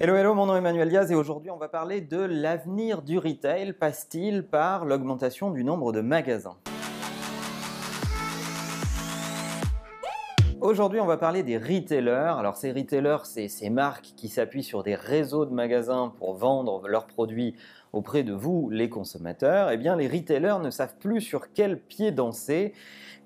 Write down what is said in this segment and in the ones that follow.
Hello, hello, mon nom est Emmanuel Diaz et aujourd'hui on va parler de l'avenir du retail passe-t-il par l'augmentation du nombre de magasins? Aujourd'hui, on va parler des retailers. Alors, ces retailers, c'est ces marques qui s'appuient sur des réseaux de magasins pour vendre leurs produits auprès de vous, les consommateurs. Eh bien, les retailers ne savent plus sur quel pied danser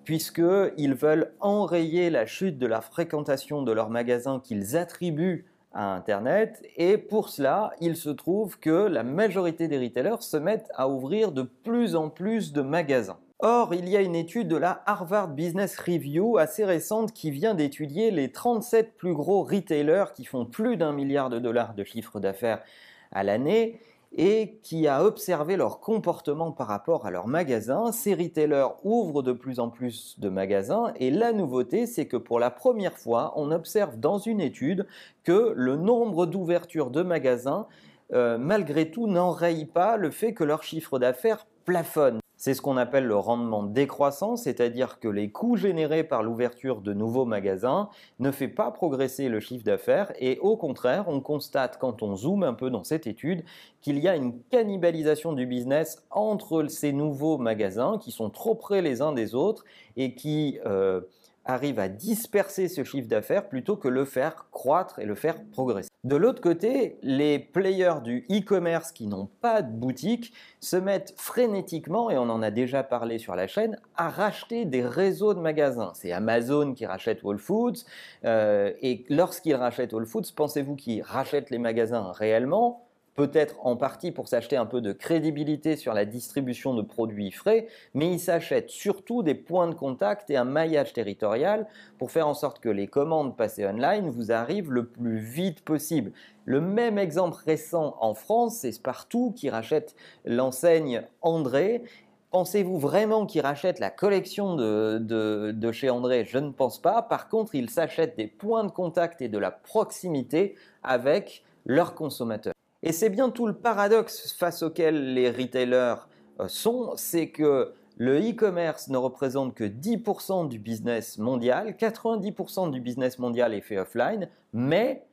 puisqu'ils veulent enrayer la chute de la fréquentation de leurs magasins qu'ils attribuent Internet. Et pour cela, il se trouve que la majorité des retailers se mettent à ouvrir de plus en plus de magasins. Or, il y a une étude de la Harvard Business Review assez récente qui vient d'étudier les 37 plus gros retailers qui font plus d'un milliard de dollars de chiffre d'affaires à l'année et qui a observé leur comportement par rapport à leurs magasins. Ces retailers ouvrent de plus en plus de magasins et la nouveauté, c'est que pour la première fois, on observe dans une étude que le nombre d'ouvertures de magasins, euh, malgré tout, n'enraye pas le fait que leur chiffre d'affaires plafonne. C'est ce qu'on appelle le rendement décroissant, c'est-à-dire que les coûts générés par l'ouverture de nouveaux magasins ne fait pas progresser le chiffre d'affaires et au contraire, on constate quand on zoome un peu dans cette étude qu'il y a une cannibalisation du business entre ces nouveaux magasins qui sont trop près les uns des autres et qui euh, arrive à disperser ce chiffre d'affaires plutôt que le faire croître et le faire progresser. De l'autre côté, les players du e-commerce qui n'ont pas de boutique se mettent frénétiquement, et on en a déjà parlé sur la chaîne, à racheter des réseaux de magasins. C'est Amazon qui rachète Whole Foods, euh, et lorsqu'ils rachètent Whole Foods, pensez-vous qu'ils rachètent les magasins réellement? Peut-être en partie pour s'acheter un peu de crédibilité sur la distribution de produits frais, mais ils s'achètent surtout des points de contact et un maillage territorial pour faire en sorte que les commandes passées online vous arrivent le plus vite possible. Le même exemple récent en France, c'est Spartoo qui rachète l'enseigne André Pensez-vous vraiment qu'ils rachètent la collection de, de, chez André? Je ne pense pas. Par contre, ils s'achètent des points de contact et de la proximité avec leurs consommateurs. Et c'est bien tout le paradoxe face auquel les retailers euh, sont, c'est que le e-commerce ne représente que 10% du business mondial, 90% du business mondial est fait offline, mais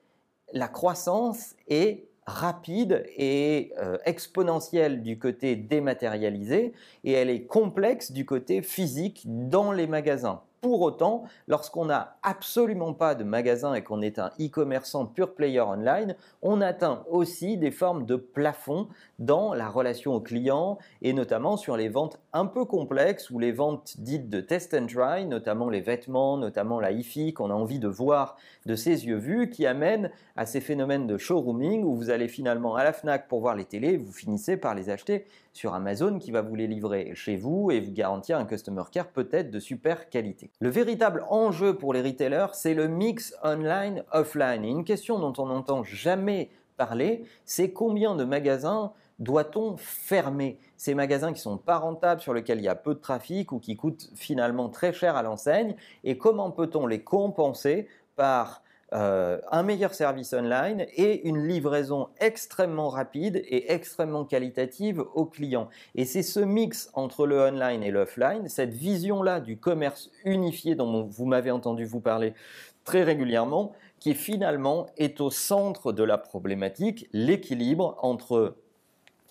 la croissance est rapide et euh, exponentielle du côté dématérialisé et elle est complexe du côté physique dans les magasins. Pour autant, lorsqu'on n'a absolument pas de magasin et qu'on est un e-commerçant pure player online, on atteint aussi des formes de plafond dans la relation au client et notamment sur les ventes un peu complexes ou les ventes dites de test and try, notamment les vêtements, notamment la hi-fi qu'on a envie de voir de ses yeux vus qui amènent à ces phénomènes de showrooming où vous allez finalement à la FNAC pour voir les télés, vous finissez par les acheter sur Amazon qui va vous les livrer chez vous et vous garantir un customer care peut-être de super qualité. Le véritable enjeu pour les retailers, c'est le mix online-offline. Et une question dont on n'entend jamais parler, c'est combien de magasins doit-on fermer? Ces magasins qui sont pas rentables, sur lesquels il y a peu de trafic ou qui coûtent finalement très cher à l'enseigne, et comment peut-on les compenser par euh, un meilleur service online et une livraison extrêmement rapide et extrêmement qualitative aux clients. Et c'est ce mix entre le online et l'offline, cette vision-là du commerce unifié dont vous m'avez entendu vous parler très régulièrement, qui finalement est au centre de la problématique, l'équilibre entre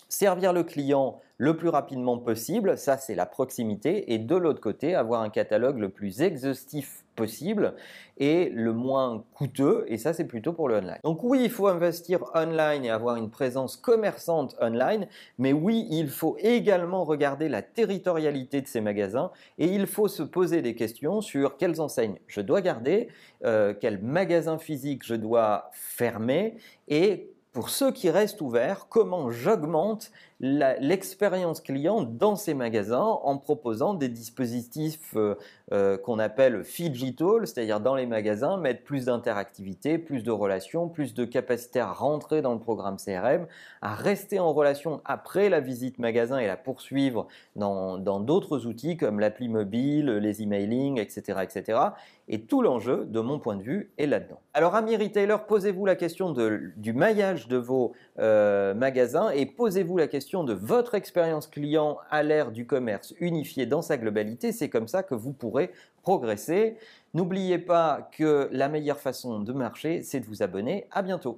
servir le client le plus rapidement possible, ça c'est la proximité, et de l'autre côté, avoir un catalogue le plus exhaustif possible et le moins coûteux, et ça c'est plutôt pour le online. Donc oui, il faut investir online et avoir une présence commerçante online, mais oui, il faut également regarder la territorialité de ces magasins, et il faut se poser des questions sur quelles enseignes je dois garder, euh, quels magasins physiques je dois fermer, et pour ceux qui restent ouverts, comment j'augmente l'expérience client dans ces magasins en proposant des dispositifs euh, euh, qu'on appelle digital, c'est-à-dire dans les magasins, mettre plus d'interactivité, plus de relations, plus de capacité à rentrer dans le programme CRM, à rester en relation après la visite magasin et la poursuivre dans d'autres outils comme l'appli mobile, les emailing, etc., etc. Et tout l'enjeu, de mon point de vue, est là-dedans. Alors, amis retailers, posez-vous la question du maillage de vos euh, magasins et posez-vous la question de votre expérience client à l'ère du commerce unifié dans sa globalité. C'est comme ça que vous pourrez progresser. N'oubliez pas que la meilleure façon de marcher, c'est de vous abonner. À bientôt.